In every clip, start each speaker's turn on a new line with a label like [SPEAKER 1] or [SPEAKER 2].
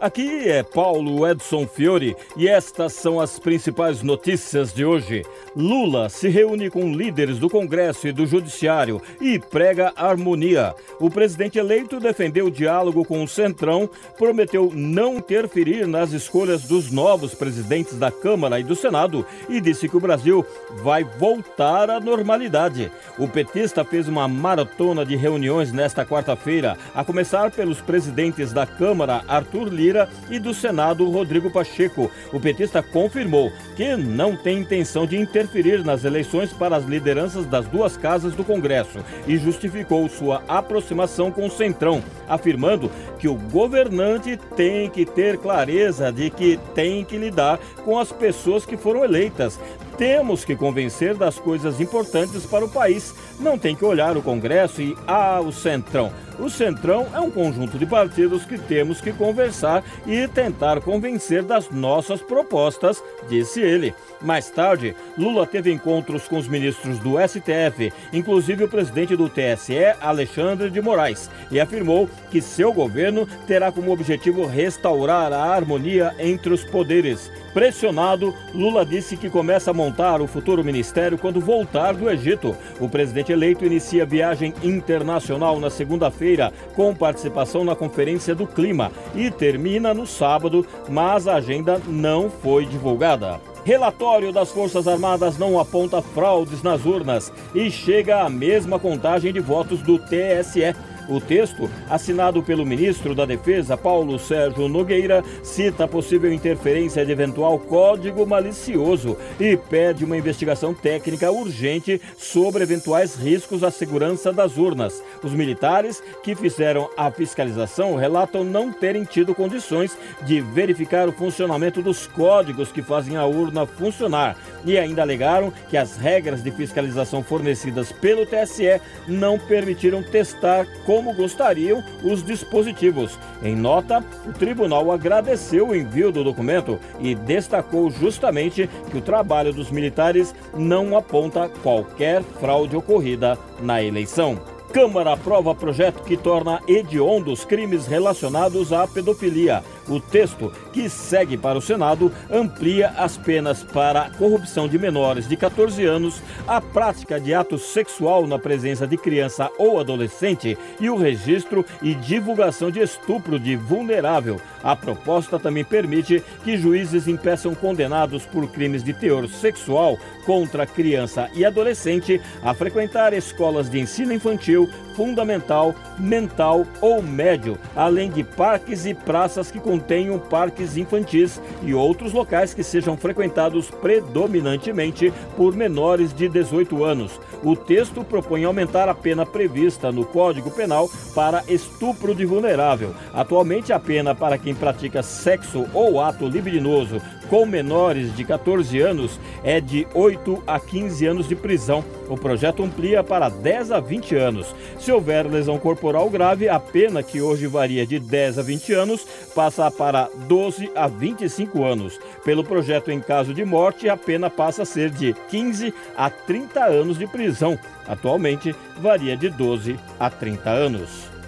[SPEAKER 1] Aqui é Paulo Edson Fiore e estas são as principais notícias de hoje. Lula se reúne com líderes do Congresso e do Judiciário e prega harmonia. O presidente eleito defendeu o diálogo com o Centrão, prometeu não interferir nas escolhas dos novos presidentes da Câmara e do Senado e disse que o Brasil vai voltar à normalidade. O petista fez uma maratona de reuniões nesta quarta-feira, a começar pelos presidentes da Câmara, Arthur Lira E do Senado Rodrigo Pacheco. O petista confirmou que não tem intenção de interferir nas eleições para as lideranças das duas casas do Congresso e justificou sua aproximação com o Centrão, afirmando que o governante tem que ter clareza de que tem que lidar com as pessoas que foram eleitas. Temos que convencer das coisas importantes para o país. Não tem que olhar o Congresso e, ah, o Centrão. O Centrão é um conjunto de partidos que temos que conversar e tentar convencer das nossas propostas, disse ele. Mais tarde, Lula teve encontros com os ministros do STF, inclusive o presidente do TSE, Alexandre de Moraes, e afirmou que seu governo terá como objetivo restaurar a harmonia entre os poderes. Pressionado, Lula disse que começa a montar o futuro ministério quando voltar do Egito. O presidente eleito inicia viagem internacional na segunda-feira, com participação na Conferência do Clima, e termina no sábado, mas a agenda não foi divulgada. Relatório das Forças Armadas não aponta fraudes nas urnas e chega à mesma contagem de votos do TSE. O texto, assinado pelo ministro da Defesa, Paulo Sérgio Nogueira, cita a possível interferência de eventual código malicioso e pede uma investigação técnica urgente sobre eventuais riscos à segurança das urnas. Os militares que fizeram a fiscalização relatam não terem tido condições de verificar o funcionamento dos códigos que fazem a urna funcionar e ainda alegaram que as regras de fiscalização fornecidas pelo TSE não permitiram testar como gostariam os dispositivos. Em nota, o tribunal agradeceu o envio do documento e destacou justamente que o trabalho dos militares não aponta qualquer fraude ocorrida na eleição. Câmara aprova projeto que torna hediondos crimes relacionados à pedofilia. O texto, que segue para o Senado, amplia as penas para corrupção de menores de 14 anos, a prática de ato sexual na presença de criança ou adolescente e o registro e divulgação de estupro de vulnerável. A proposta também permite que juízes impeçam condenados por crimes de teor sexual contra criança e adolescente a frequentar escolas de ensino infantil, fundamental, mental ou médio, além de parques e praças que contenham parques infantis e outros locais que sejam frequentados predominantemente por menores de 18 anos. O texto propõe aumentar a pena prevista no Código Penal para estupro de vulnerável. Atualmente, a pena para quem pratica sexo ou ato libidinoso com menores de 14 anos é de 8 a 15 anos de prisão. O projeto amplia para 10 a 20 anos. Se houver lesão corporal grave, a pena, que hoje varia de 10 a 20 anos, passa para 12 a 25 anos. Pelo projeto em caso de morte, a pena passa a ser de 15 a 30 anos de prisão. Atualmente, varia de 12 a 30 anos.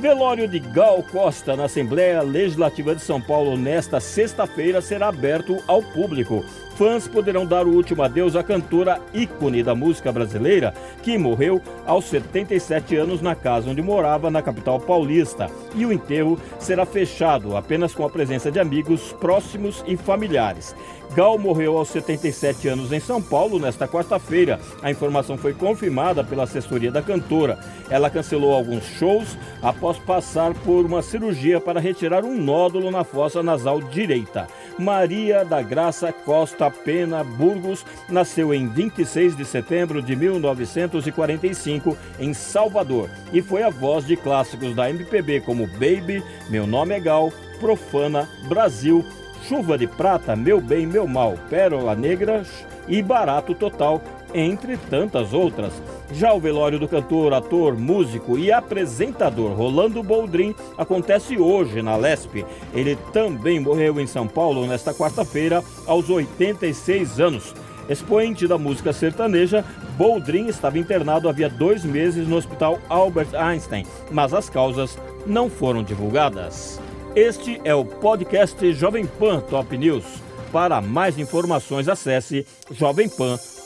[SPEAKER 1] Velório de Gal Costa na Assembleia Legislativa de São Paulo nesta sexta-feira será aberto ao público fãs poderão dar o último adeus à cantora ícone da música brasileira, que morreu aos 77 anos na casa onde morava na capital paulista. E o enterro será fechado apenas com a presença de amigos próximos e familiares. Gal morreu aos 77 anos em São Paulo nesta quarta-feira. A informação foi confirmada pela assessoria da cantora. Ela cancelou alguns shows após passar por uma cirurgia para retirar um nódulo na fossa nasal direita. Maria da Graça Costa Pena Burgos nasceu em 26 de setembro de 1945 em Salvador e foi a voz de clássicos da MPB como Baby, Meu Nome é Gal, Profana, Brasil, Chuva de Prata, Meu Bem, Meu Mal, Pérola Negra e Barato Total, entre tantas outras. Já o velório do cantor, ator, músico e apresentador Rolando Boldrin acontece hoje na Lesp. Ele também morreu em São Paulo nesta quarta-feira, aos 86 anos. Expoente da música sertaneja, Boldrin estava internado havia dois meses no Hospital Albert Einstein, mas as causas não foram divulgadas. Este é o podcast Jovem Pan Top News. Para mais informações, acesse